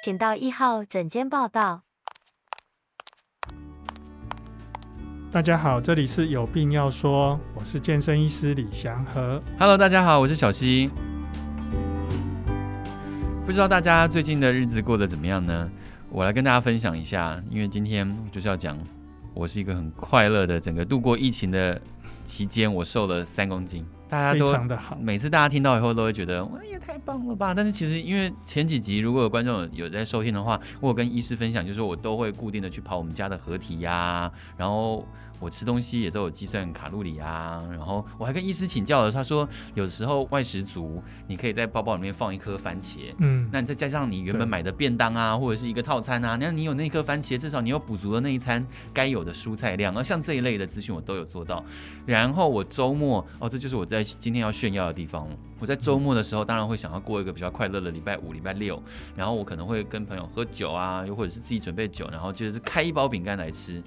请到一号诊间报到。大家好，这里是有病要说，我是健身医师李祥和。Hello，大家好，我是小溪。不知道大家最近的日子过得怎么样呢？我来跟大家分享一下，因为今天就是要讲，我是一个很快乐的，整个度过疫情的期间，我瘦了三公斤。大家都非常的好，每次大家听到以后都会觉得哇，也太棒了吧！但是其实因为前几集如果有观众有在收听的话，我有跟医师分享，就是我都会固定的去跑我们家的合体呀、啊，然后。我吃东西也都有计算卡路里啊，然后我还跟医师请教了，他说有时候外食族，你可以在包包里面放一颗番茄，嗯，那你再加上你原本买的便当啊，或者是一个套餐啊，那你有那颗番茄，至少你有补足了那一餐该有的蔬菜量，而像这一类的资讯我都有做到。然后我周末哦，这就是我在今天要炫耀的地方。我在周末的时候，当然会想要过一个比较快乐的礼拜五、礼拜六，然后我可能会跟朋友喝酒啊，又或者是自己准备酒，然后就是开一包饼干来吃。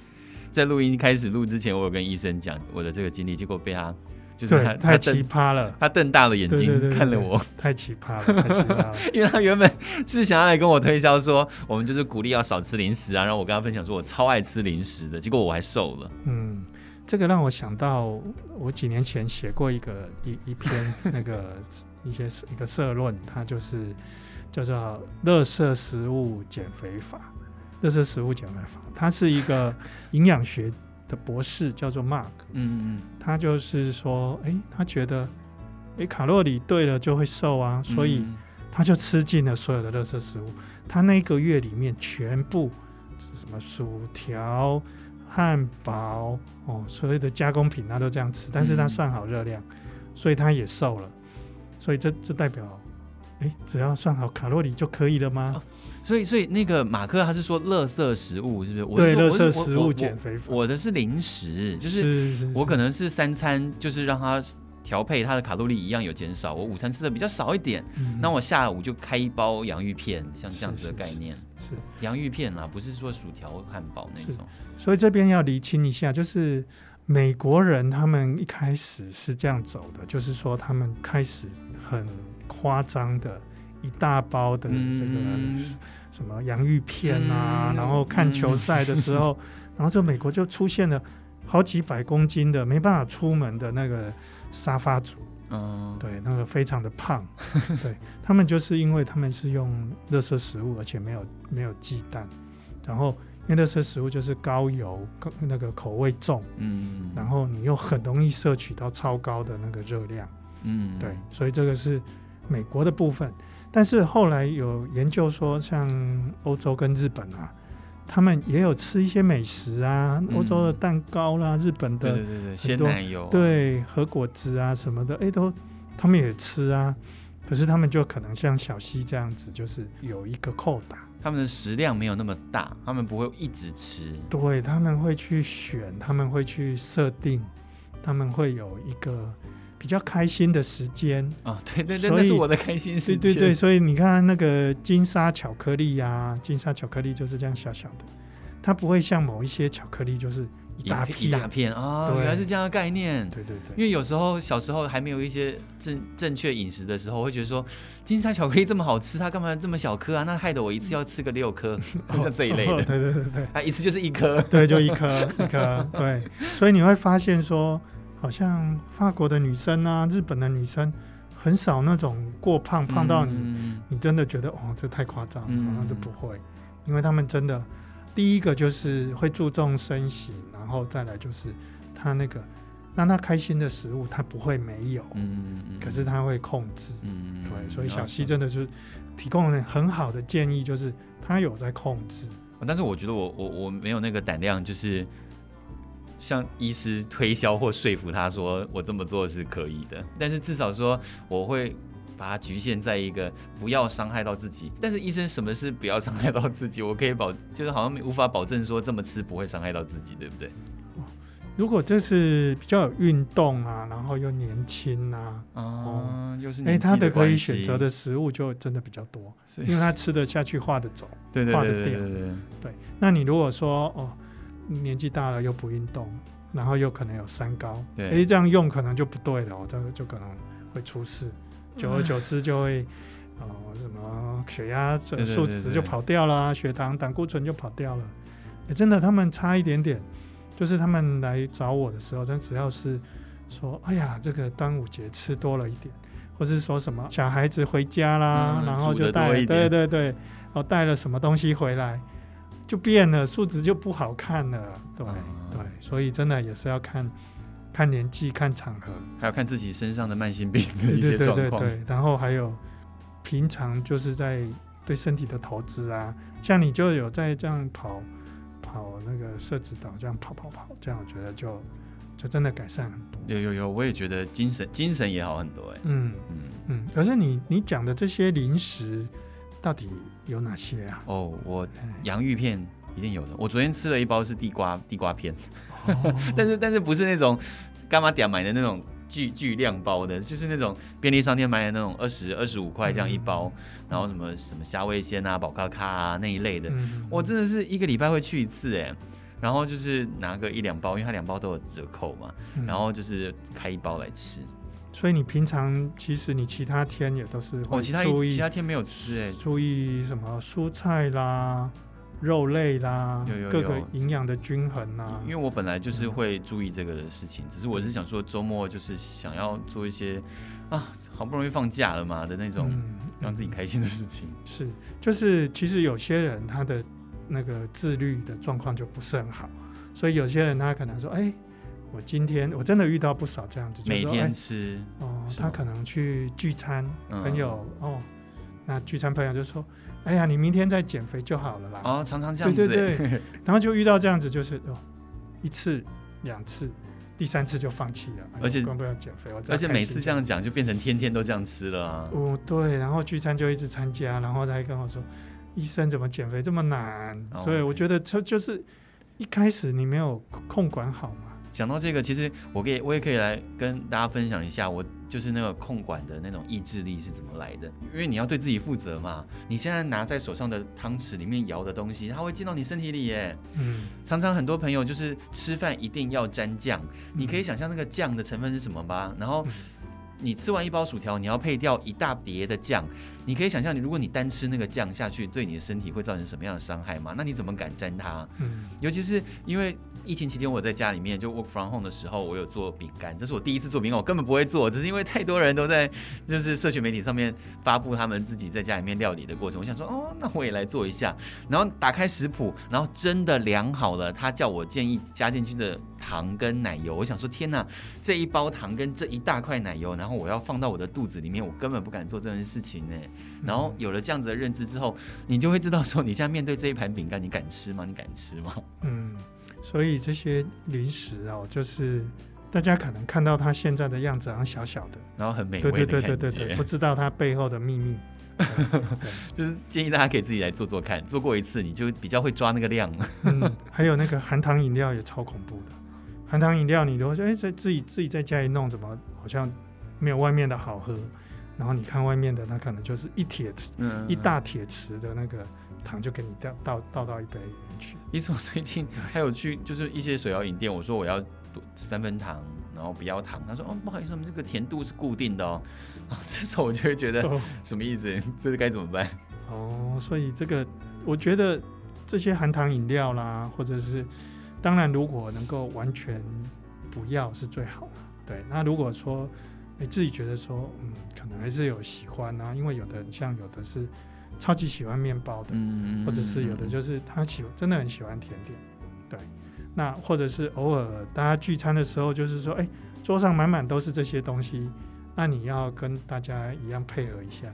在录音开始录之前，我有跟医生讲我的这个经历，结果被他就是他太奇葩了，他瞪大了眼睛看了我，太奇葩了，太奇葩了。因为他原本是想要来跟我推销说，我们就是鼓励要少吃零食啊，然后我跟他分享说我超爱吃零食的，结果我还瘦了。嗯，这个让我想到我几年前写过一个一一篇那个一些一个社论，它就是叫做“垃圾食物减肥法”。乐色食物减肥法，他是一个营养学的博士，叫做 Mark。嗯嗯，他就是说，哎，他觉得，哎，卡路里对了就会瘦啊，所以他就吃尽了所有的垃圾食物。他那个月里面全部是什么薯条、汉堡哦，所有的加工品他都这样吃，但是他算好热量，所以他也瘦了。所以这这代表，哎，只要算好卡路里就可以了吗？哦所以，所以那个马克他是说，垃圾食物是不是？我对，垃圾食物减肥法。我的是零食，就是我可能是三餐，就是让他调配它的卡路里一样有减少。我午餐吃的比较少一点，那、嗯、我下午就开一包洋芋片，像这样子的概念。是，洋芋片啊，不是说薯条、汉堡那种。所以这边要厘清一下，就是美国人他们一开始是这样走的，就是说他们开始很夸张的。一大包的这个什么洋芋片啊，嗯、然后看球赛的时候，嗯、然后这美国就出现了好几百公斤的没办法出门的那个沙发族，嗯，对，那个非常的胖，对他们就是因为他们是用热色食物，而且没有没有鸡蛋，然后因为热色食物就是高油、那个口味重，嗯，然后你又很容易摄取到超高的那个热量，嗯，对，所以这个是美国的部分。但是后来有研究说，像欧洲跟日本啊，他们也有吃一些美食啊，欧洲的蛋糕啦，日本的对对对鲜奶油，对和果汁啊什么的，哎，都他们也吃啊。可是他们就可能像小西这样子，就是有一个扣打，他们的食量没有那么大，他们不会一直吃。对，他们会去选，他们会去设定，他们会有一个。比较开心的时间啊，对对对，那是我的开心时间。对对对，所以你看那个金沙巧克力呀、啊，金沙巧克力就是这样小小的，它不会像某一些巧克力就是一大片一大片啊，原来是这样的概念。对对对，因为有时候小时候还没有一些正正确饮食的时候，会觉得说金沙巧克力这么好吃，它干嘛这么小颗啊？那害得我一次要吃个六颗，像这一类的。对对对对，它 一次就是一颗，对，就一颗一颗。对，所以你会发现说。好像法国的女生啊，日本的女生很少那种过胖，胖到你，嗯、你真的觉得哦，这太夸张了，嗯、然后就不会，因为他们真的第一个就是会注重身形，然后再来就是他那个让他开心的食物，他不会没有，嗯，可是他会控制，嗯，对，所以小西真的是提供了很好的建议，就是他有在控制，但是我觉得我我我没有那个胆量，就是。向医师推销或说服他说我这么做是可以的，但是至少说我会把它局限在一个不要伤害到自己。但是医生什么是不要伤害到自己？我可以保，就是好像无法保证说这么吃不会伤害到自己，对不对？如果这是比较有运动啊，然后又年轻啊，哦、嗯，又是哎，他的可以选择的食物就真的比较多，是因为他吃得下去，画得走，对对对对对，对，对，对，对。那你如果说哦。年纪大了又不运动，然后又可能有三高，哎对，这样用可能就不对了，这个就可能会出事，久而久之就会哦什么血压、数值就跑掉了，血糖、胆固醇就跑掉了。欸、真的，他们差一点点，就是他们来找我的时候，但只要是说，哎呀，这个端午节吃多了一点，或是说什么小孩子回家啦，嗯、然后就带，对对对，哦带了什么东西回来，就变了，数值就不好看了，对、嗯、对，所以真的也是要看看年纪、看场合，还要看自己身上的慢性病的一些状况，对对对对，然后还有平常就是在对身体的投资啊，像你就有在这样跑。跑那个社子岛，这样跑跑跑，这样我觉得就就真的改善很多。有有有，我也觉得精神精神也好很多哎。嗯嗯嗯。可是你你讲的这些零食到底有哪些啊？哦，我洋芋片一定有的。我昨天吃了一包是地瓜 地瓜片，哦、但是但是不是那种干嘛点买的那种。巨巨量包的，就是那种便利商店买的那种二十二十五块这样一包，嗯、然后什么什么虾味鲜啊、宝咖咖啊那一类的，嗯、我真的是一个礼拜会去一次哎，然后就是拿个一两包，因为它两包都有折扣嘛，嗯、然后就是开一包来吃。所以你平常其实你其他天也都是会注意，哦，其他其他天没有吃哎，注意什么蔬菜啦。肉类啦，有有有各个营养的均衡啦。因为我本来就是会注意这个的事情，嗯、只是我是想说周末就是想要做一些啊，好不容易放假了嘛的那种让自己开心的事情。嗯、是，就是其实有些人他的那个自律的状况就不是很好，所以有些人他可能说，哎、欸，我今天我真的遇到不少这样子，每天吃、欸、哦，他可能去聚餐，朋友、嗯、哦，那聚餐朋友就说。哎呀，你明天再减肥就好了啦！哦，常常这样子，对对对，然后就遇到这样子，就是哦，一次、两次，第三次就放弃了，而且光不要减肥，而且每次这样讲就变成天天都这样吃了啊！哦，对，然后聚餐就一直参加，然后他还跟我说，医生怎么减肥这么难？哦、对，我觉得就就是一开始你没有控管好嘛。讲到这个，其实我可以，我也可以来跟大家分享一下，我就是那个控管的那种意志力是怎么来的。因为你要对自己负责嘛，你现在拿在手上的汤匙里面舀的东西，它会进到你身体里耶。嗯，常常很多朋友就是吃饭一定要沾酱，你可以想象那个酱的成分是什么吧？然后你吃完一包薯条，你要配掉一大碟的酱，你可以想象，你如果你单吃那个酱下去，对你的身体会造成什么样的伤害吗？那你怎么敢沾它？嗯，尤其是因为。疫情期间，我在家里面就 work from home 的时候，我有做饼干。这是我第一次做饼干，我根本不会做，只是因为太多人都在 就是社群媒体上面发布他们自己在家里面料理的过程。我想说，哦，那我也来做一下。然后打开食谱，然后真的量好了，他叫我建议加进去的糖跟奶油。我想说，天哪，这一包糖跟这一大块奶油，然后我要放到我的肚子里面，我根本不敢做这件事情呢。然后有了这样子的认知之后，你就会知道说，你现在面对这一盘饼干，你敢吃吗？你敢吃吗？嗯。所以这些零食哦，就是大家可能看到它现在的样子，好像小小的，然后很美味对对对对对，不知道它背后的秘密。就是建议大家可以自己来做做看，做过一次你就比较会抓那个量。嗯，还有那个含糖饮料也超恐怖的，含糖饮料你都会说哎，在自己自己在家里弄，怎么好像没有外面的好喝？然后你看外面的，它可能就是一铁嗯一大铁匙的那个。糖就给你倒倒倒到一杯里面去。你怎么最近还有去就是一些手摇饮店？我说我要三分糖，然后不要糖。他说哦，不好意思，我们这个甜度是固定的哦。啊，这时候我就会觉得什么意思？哦、这是该怎么办？哦，所以这个我觉得这些含糖饮料啦，或者是当然如果能够完全不要是最好的。对，那如果说你自己觉得说嗯，可能还是有喜欢啊，因为有的像有的是。超级喜欢面包的，嗯、或者是有的就是他喜真的很喜欢甜点，对。那或者是偶尔大家聚餐的时候，就是说，哎、欸，桌上满满都是这些东西，那你要跟大家一样配合一下，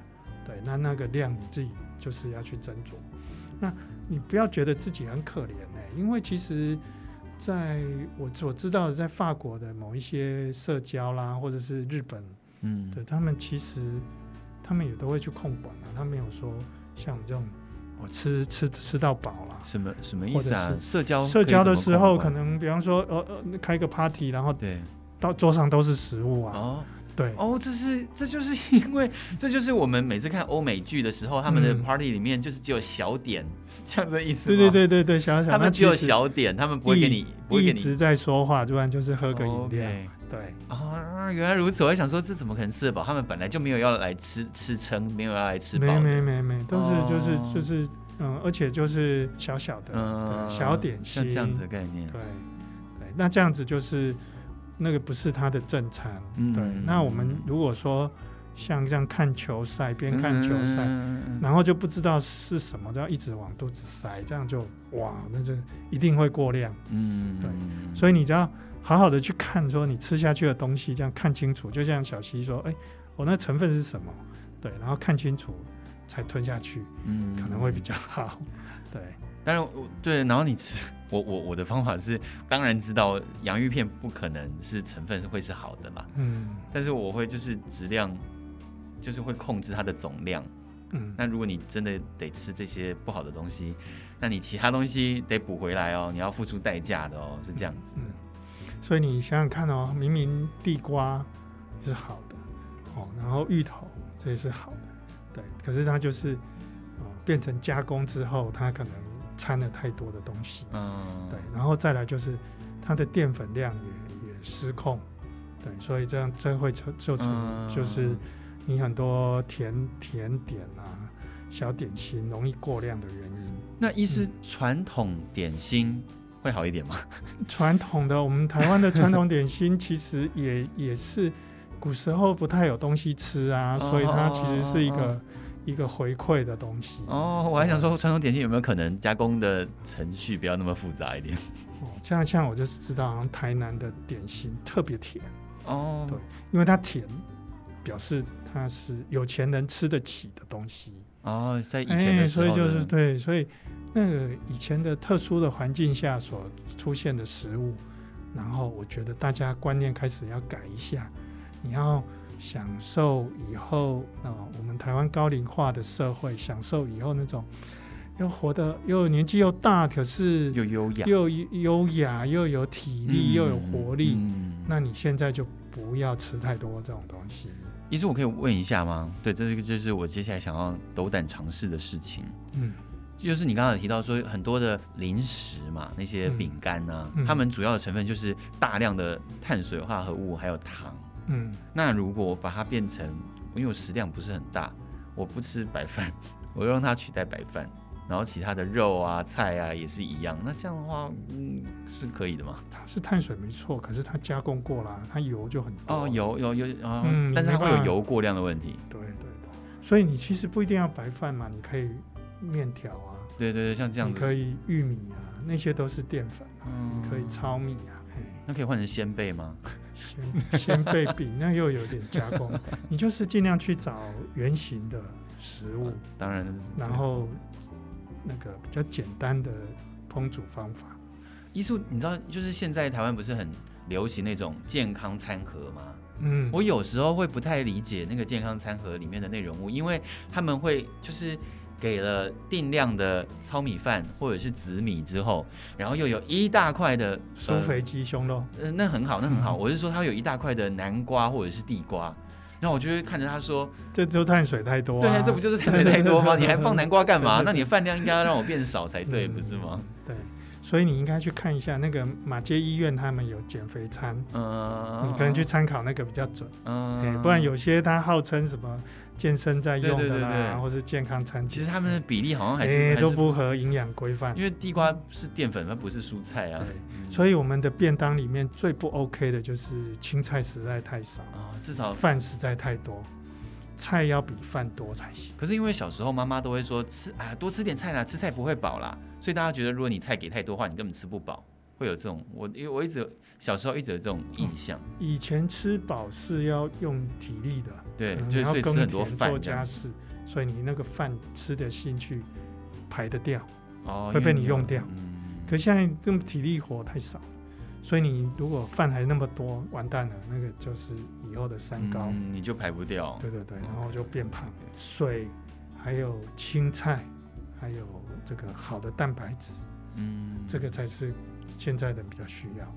对。那那个量你自己就是要去斟酌。那你不要觉得自己很可怜哎、欸，因为其实在我所知道的，在法国的某一些社交啦，或者是日本，嗯，对他们其实他们也都会去控管啊，他没有说。像我们这种，我吃吃吃到饱了。什么什么意思啊？社交社交的时候，可能比方说，呃呃，开个 party，然后对，到桌上都是食物啊。哦，对，哦，这是这就是 因为这就是我们每次看欧美剧的时候，他们的 party 里面就是只有小点，是这样子的意思吗？对对对对对，小小，他们只有小点，他们不会给你，不会给你一直在说话，不然就是喝个饮料。对啊，原来如此，我还想说这怎么可能吃得饱？他们本来就没有要来吃吃撑，没有要来吃饱。没没没没，都是就是就是嗯，而且就是小小的、嗯、小点心，像这样子的概念。对对，那这样子就是那个不是他的正餐。嗯、对，那我们如果说像这样看球赛，边看球赛，嗯、然后就不知道是什么，就要一直往肚子塞，这样就哇，那就一定会过量。嗯，对，所以你只要。好好的去看，说你吃下去的东西，这样看清楚。就像小溪说：“哎、欸，我那成分是什么？对，然后看清楚才吞下去，嗯，可能会比较好。对，当然，对，然后你吃，我我我的方法是，当然知道洋芋片不可能是成分是会是好的嘛，嗯，但是我会就是质量，就是会控制它的总量，嗯，那如果你真的得吃这些不好的东西，那你其他东西得补回来哦，你要付出代价的哦，是这样子。嗯”嗯所以你想想看哦，明明地瓜是好的，哦，然后芋头这也是好的，对，可是它就是，呃，变成加工之后，它可能掺了太多的东西，嗯，对，然后再来就是它的淀粉量也也失控，对，所以这样这会就就成就是你很多甜甜点啊、小点心容易过量的原因。那意思传统点心。会好一点吗？传统的，我们台湾的传统点心 其实也也是古时候不太有东西吃啊，所以它其实是一个、哦、一个回馈的东西。哦，我还想说传统点心有没有可能加工的程序不要那么复杂一点？哦，这样像我就是知道，好像台南的点心特别甜哦，对，因为它甜，表示它是有钱人吃得起的东西哦，在以前的时候、欸，所以就是对，所以。那个以前的特殊的环境下所出现的食物，然后我觉得大家观念开始要改一下。你要享受以后啊，我们台湾高龄化的社会，享受以后那种又活得又年纪又大，可是又优雅，又优雅又有体力又有活力。嗯，那你现在就不要吃太多这种东西。医生，我可以问一下吗？对，这个就是我接下来想要斗胆尝试的事情。嗯。就是你刚刚有提到说很多的零食嘛，那些饼干呢，它们主要的成分就是大量的碳水化合物还有糖。嗯，那如果我把它变成，因为我食量不是很大，我不吃白饭，我让它取代白饭，然后其他的肉啊菜啊也是一样，那这样的话，嗯，是可以的吗？它是碳水没错，可是它加工过了，它油就很多。哦，油有有啊，嗯，但是它会有油过量的问题。对对对，所以你其实不一定要白饭嘛，你可以。面条啊，对对对，像这样子，可以玉米啊，那些都是淀粉啊，嗯、你可以糙米啊，那可以换成鲜贝吗？仙仙贝饼那又有点加工，你就是尽量去找圆形的食物，当然，然后那个比较简单的烹煮方法。医术，你知道，就是现在台湾不是很流行那种健康餐盒吗？嗯，我有时候会不太理解那个健康餐盒里面的内容物，因为他们会就是。给了定量的糙米饭或者是紫米之后，然后又有一大块的酥肥鸡胸肉，呃，那很好，那很好。嗯、我是说，它有一大块的南瓜或者是地瓜，然后我就会看着他说，这都碳水太多、啊，对，这不就是碳水太多吗？你还放南瓜干嘛？那你的饭量应该要让我变少才对，不是吗？对，所以你应该去看一下那个马街医院，他们有减肥餐，嗯，你可能去参考那个比较准，嗯、欸，不然有些他号称什么。健身在用的啦，或是健康餐，其实他们的比例好像还是，欸、都不合营养规范。因为地瓜是淀粉，它不是蔬菜啊。对，所以我们的便当里面最不 OK 的就是青菜实在太少啊，至少饭实在太多，菜要比饭多才行。可是因为小时候妈妈都会说吃啊，多吃点菜啦，吃菜不会饱啦，所以大家觉得如果你菜给太多的话，你根本吃不饱，会有这种我因为我一直小时候一直有这种印象。嗯、以前吃饱是要用体力的。对，就所以吃很多饭，做家事，所以你那个饭吃的进去，排得掉，哦，会被你用掉。嗯、可现在这么体力活太少，所以你如果饭还那么多，完蛋了，那个就是以后的三高，嗯、你就排不掉。对对对，然后就变胖。水，还有青菜，还有这个好的蛋白质，嗯，这个才是现在的比较需要的。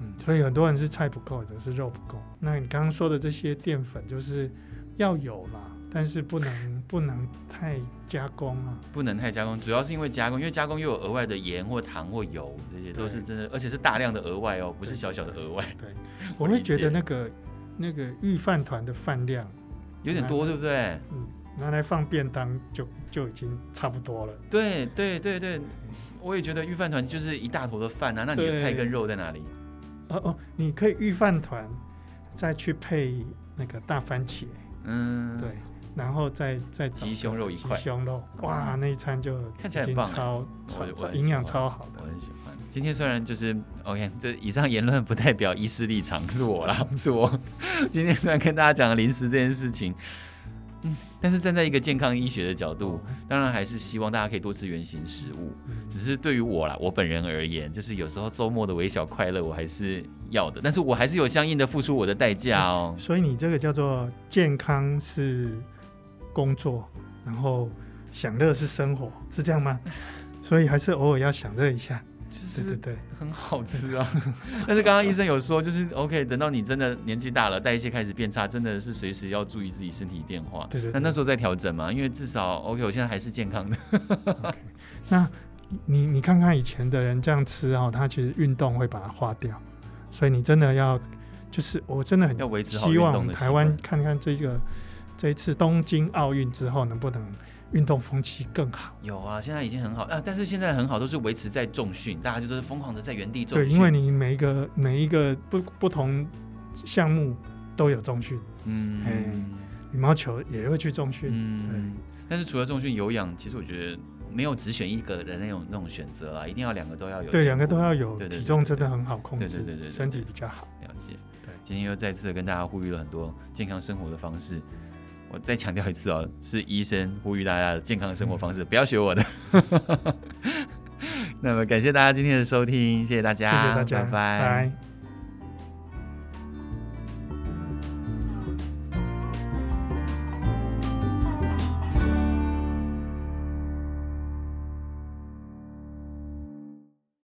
嗯，所以很多人是菜不够，或者是肉不够。那你刚刚说的这些淀粉，就是要有啦，但是不能不能太加工啊，不能太加工，主要是因为加工，因为加工又有额外的盐或糖或油，这些都是真的，而且是大量的额外哦，不是小小的额外。对，我会觉得那个那个御饭团的饭量有点多，对不对？嗯。拿来放便当就就已经差不多了。对对对对，我也觉得御饭团就是一大坨的饭啊，那你的菜跟肉在哪里？哦哦，你可以御饭团再去配那个大番茄，嗯，对，然后再再鸡胸肉一块，鸡胸肉，哇，那一餐就看起来很棒，超超营养超好的，我很喜欢。今天虽然就是 OK，这以上言论不代表医师立场，是我啦，是我。今天虽然跟大家讲了零食这件事情。嗯，但是站在一个健康医学的角度，当然还是希望大家可以多吃原型食物。只是对于我啦，我本人而言，就是有时候周末的微小快乐，我还是要的。但是我还是有相应的付出我的代价哦。所以你这个叫做健康是工作，然后享乐是生活，是这样吗？所以还是偶尔要享乐一下。对对对，很好吃啊！但是刚刚医生有说，就是 OK，等到你真的年纪大了，代谢开始变差，真的是随时要注意自己身体变化。对对，对。那那时候再调整嘛，因为至少 OK，我现在还是健康的。okay, 那你你看看以前的人这样吃哦，他其实运动会把它化掉，所以你真的要，就是我真的很要维持希望台湾看看这个这一次东京奥运之后能不能。运动风气更好，有啊，现在已经很好啊，但是现在很好，都是维持在重训，大家就是疯狂的在原地重训。对，因为你每一个每一个不不同项目都有重训，嗯，羽毛球也会去重训，嗯，对。但是除了重训，有氧，其实我觉得没有只选一个的那种那种选择啊，一定要两个都要有。对，两个都要有，体重真的很好控制，对对对对，身体比较好。了解。对，今天又再次的跟大家呼吁了很多健康生活的方式。我再强调一次哦，是医生呼吁大家的健康的生活方式，不要学我的。那么感谢大家今天的收听，谢谢大家，谢谢大家，拜拜。拜拜。